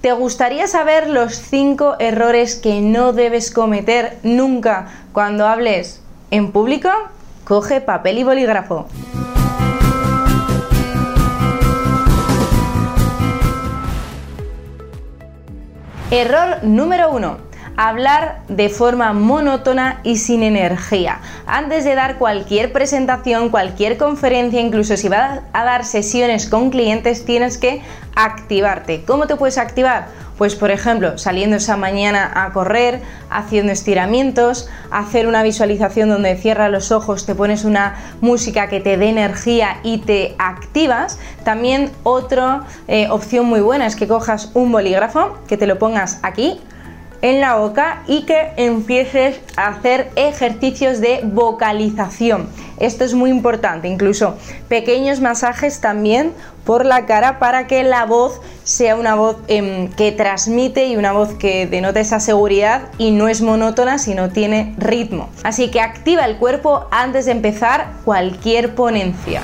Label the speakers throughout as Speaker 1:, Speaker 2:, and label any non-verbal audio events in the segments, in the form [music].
Speaker 1: ¿Te gustaría saber los 5 errores que no debes cometer nunca cuando hables en público? Coge papel y bolígrafo. Error número 1 hablar de forma monótona y sin energía. Antes de dar cualquier presentación, cualquier conferencia, incluso si vas a dar sesiones con clientes, tienes que activarte. ¿Cómo te puedes activar? Pues por ejemplo, saliendo esa mañana a correr, haciendo estiramientos, hacer una visualización donde cierras los ojos, te pones una música que te dé energía y te activas. También otra eh, opción muy buena es que cojas un bolígrafo, que te lo pongas aquí en la boca y que empieces a hacer ejercicios de vocalización. Esto es muy importante, incluso pequeños masajes también por la cara para que la voz sea una voz em, que transmite y una voz que denota esa seguridad y no es monótona sino tiene ritmo. Así que activa el cuerpo antes de empezar cualquier ponencia.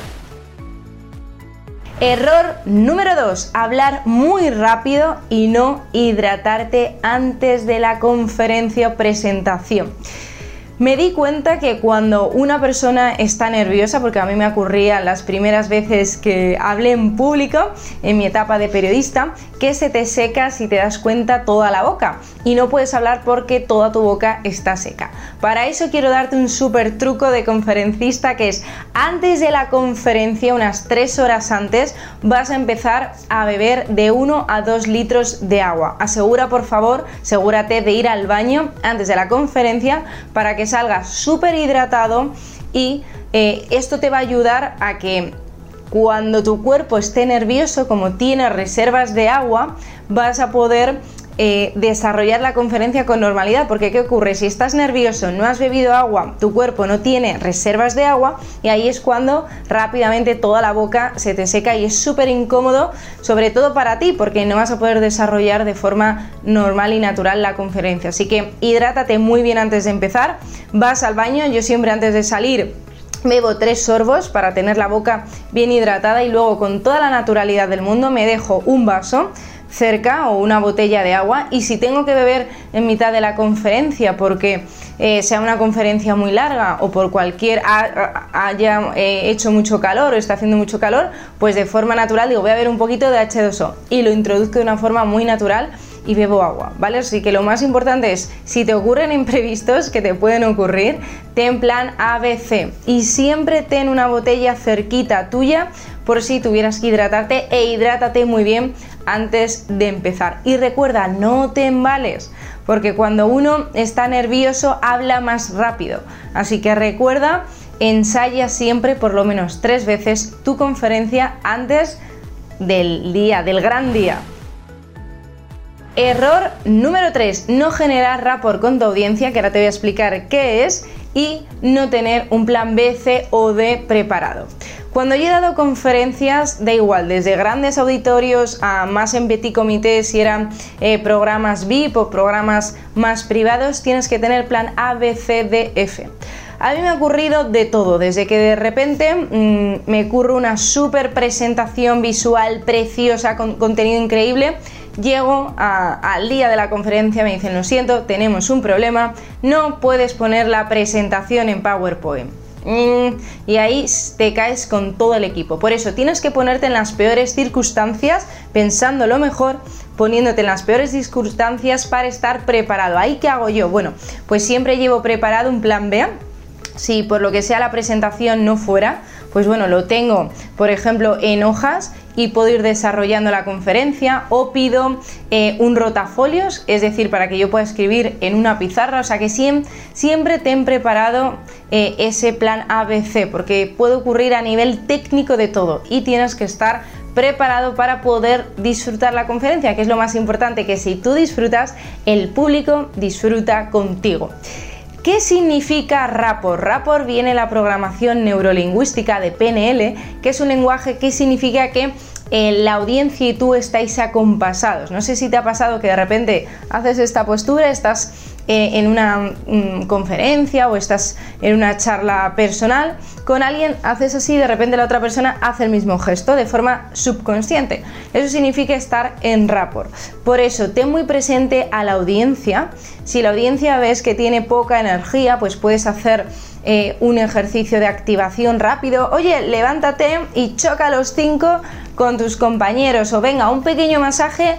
Speaker 1: Error número 2, hablar muy rápido y no hidratarte antes de la conferencia o presentación. Me di cuenta que cuando una persona está nerviosa, porque a mí me ocurría las primeras veces que hablé en público, en mi etapa de periodista, que se te seca si te das cuenta toda la boca y no puedes hablar porque toda tu boca está seca. Para eso quiero darte un súper truco de conferencista que es antes de la conferencia, unas 3 horas antes, vas a empezar a beber de 1 a 2 litros de agua. Asegura por favor, asegúrate de ir al baño antes de la conferencia para que salgas súper hidratado y eh, esto te va a ayudar a que cuando tu cuerpo esté nervioso, como tiene reservas de agua, vas a poder eh, desarrollar la conferencia con normalidad, porque ¿qué ocurre? Si estás nervioso, no has bebido agua, tu cuerpo no tiene reservas de agua y ahí es cuando rápidamente toda la boca se te seca y es súper incómodo, sobre todo para ti, porque no vas a poder desarrollar de forma normal y natural la conferencia. Así que hidrátate muy bien antes de empezar, vas al baño, yo siempre antes de salir bebo tres sorbos para tener la boca bien hidratada y luego con toda la naturalidad del mundo me dejo un vaso cerca o una botella de agua y si tengo que beber en mitad de la conferencia porque eh, sea una conferencia muy larga o por cualquier haya eh, hecho mucho calor o está haciendo mucho calor, pues de forma natural digo voy a beber un poquito de H2O y lo introduzco de una forma muy natural y bebo agua, ¿vale? Así que lo más importante es, si te ocurren [laughs] imprevistos que te pueden ocurrir, ten plan ABC y siempre ten una botella cerquita tuya por si tuvieras que hidratarte e hidrátate muy bien antes de empezar. Y recuerda, no te embales, porque cuando uno está nervioso habla más rápido. Así que recuerda, ensaya siempre por lo menos tres veces tu conferencia antes del día, del gran día. Error número 3, no generar rapport con tu audiencia, que ahora te voy a explicar qué es, y no tener un plan B, C o D preparado. Cuando yo he dado conferencias, da igual, desde grandes auditorios a más en petit comité, si eran eh, programas VIP o programas más privados, tienes que tener plan A, B, C, D, F. A mí me ha ocurrido de todo, desde que de repente mm, me ocurre una super presentación visual preciosa, con contenido increíble, llego al día de la conferencia, me dicen, lo siento, tenemos un problema, no puedes poner la presentación en PowerPoint. Mm, y ahí te caes con todo el equipo. Por eso tienes que ponerte en las peores circunstancias, pensando lo mejor, poniéndote en las peores circunstancias para estar preparado. ¿Ahí qué hago yo? Bueno, pues siempre llevo preparado un plan B. Si por lo que sea la presentación no fuera, pues bueno, lo tengo, por ejemplo, en hojas y puedo ir desarrollando la conferencia o pido eh, un rotafolios, es decir, para que yo pueda escribir en una pizarra, o sea que siempre, siempre ten preparado eh, ese plan ABC, porque puede ocurrir a nivel técnico de todo y tienes que estar preparado para poder disfrutar la conferencia, que es lo más importante, que si tú disfrutas, el público disfruta contigo. ¿Qué significa rapport? Rapport viene de la programación neurolingüística de PNL, que es un lenguaje que significa que eh, la audiencia y tú estáis acompasados. No sé si te ha pasado que de repente haces esta postura, estás eh, en una mm, conferencia o estás en una charla personal con alguien, haces así y de repente la otra persona hace el mismo gesto de forma subconsciente. Eso significa estar en rapport. Por eso, ten muy presente a la audiencia. Si la audiencia ves que tiene poca energía, pues puedes hacer eh, un ejercicio de activación rápido. Oye, levántate y choca los cinco con tus compañeros o venga, un pequeño masaje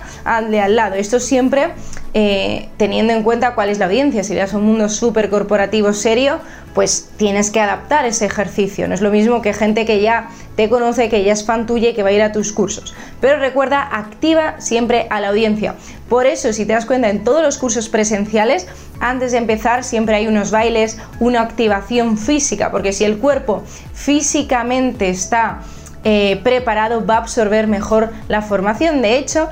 Speaker 1: de al lado. Esto siempre eh, teniendo en cuenta cuál es la audiencia. Si eres un mundo súper corporativo serio, pues tienes que adaptar ese ejercicio. No es lo mismo que gente que ya te conoce, que ya es fan tuya y que va a ir a tus cursos. Pero recuerda, activa siempre a la audiencia. Por eso, si te das cuenta, en todos los cursos presenciales, antes de empezar siempre hay unos bailes, una activación física, porque si el cuerpo físicamente está eh, preparado, va a absorber mejor la formación. De hecho,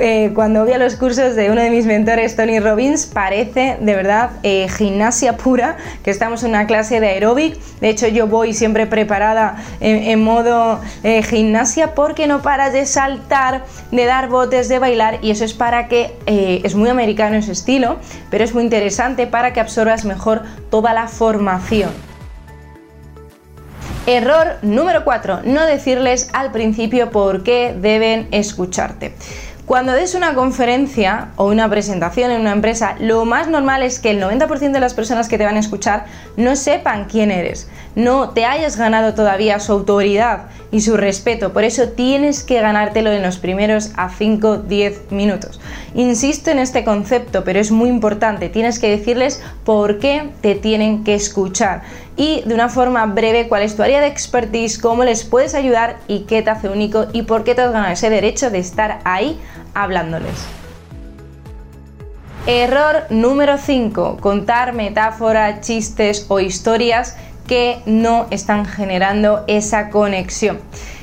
Speaker 1: eh, cuando voy a los cursos de uno de mis mentores, Tony Robbins, parece de verdad eh, gimnasia pura, que estamos en una clase de aeróbic. De hecho, yo voy siempre preparada en, modo eh, gimnasia porque no paras de saltar, de dar botes, de bailar y eso es para que es muy americano ese estilo, pero es muy interesante para que absorbas mejor toda la formación. Error número 4, no decirles al principio por qué deben escucharte. Cuando des una conferencia o una presentación en una empresa, lo más normal es que el 90% de las personas que te van a escuchar no sepan quién eres, no te hayas ganado todavía su autoridad y su respeto, por eso tienes que ganártelo en los primeros a 5-10 minutos. Insisto en este concepto, pero es muy importante, tienes que decirles por qué te tienen que escuchar y de una forma breve cuál es tu área de expertise, cómo les puedes ayudar y qué te hace único y por qué te has ganado ese derecho de estar ahí hablándoles. Error número 5. Contar metáforas, chistes o historias que no están generando esa conexión.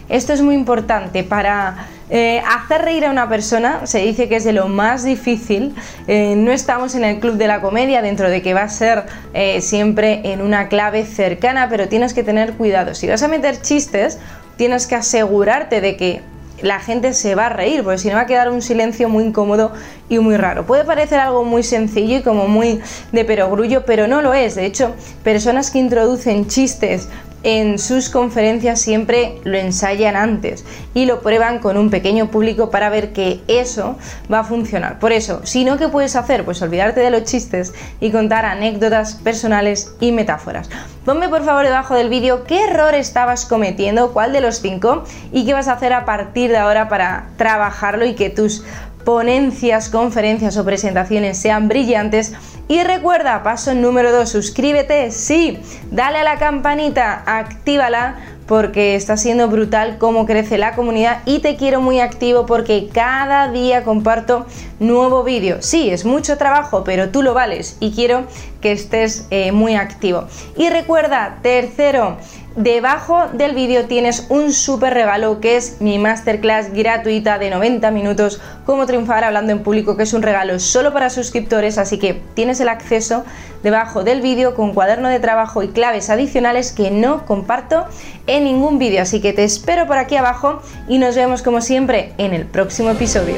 Speaker 1: Esto es muy importante para eh, hacer reír a una persona se dice que es de lo más difícil. Eh, no estamos en el club de la comedia, dentro de que va a ser eh, siempre en una clave cercana, pero tienes que tener cuidado. Si vas a meter chistes, tienes que asegurarte de que la gente se va a reír, porque si no va a quedar un silencio muy incómodo y muy raro. Puede parecer algo muy sencillo y como muy de perogrullo, pero no lo es. De hecho, personas que introducen chistes en sus conferencias siempre lo ensayan antes y lo prueban con un pequeño público para ver que eso va a funcionar. Por eso, si no, ¿qué puedes hacer? Pues olvidarte de los chistes y contar anécdotas personales y metáforas. Ponme por favor debajo del vídeo qué error estabas cometiendo, cuál de los cinco y qué vas a hacer a partir de ahora para trabajarlo y que tus ponencias, conferencias o presentaciones sean brillantes. Y recuerda, paso número 2, suscríbete, sí, dale a la campanita, actívala porque está siendo brutal cómo crece la comunidad y te quiero muy activo porque cada día comparto nuevo vídeo. Sí, es mucho trabajo, pero tú lo vales y quiero que estés eh, muy activo. Y recuerda, tercero, Debajo del vídeo tienes un súper regalo que es mi masterclass gratuita de 90 minutos, cómo triunfar hablando en público, que es un regalo solo para suscriptores, así que tienes el acceso debajo del vídeo con cuaderno de trabajo y claves adicionales que no comparto en ningún vídeo, así que te espero por aquí abajo y nos vemos como siempre en el próximo episodio.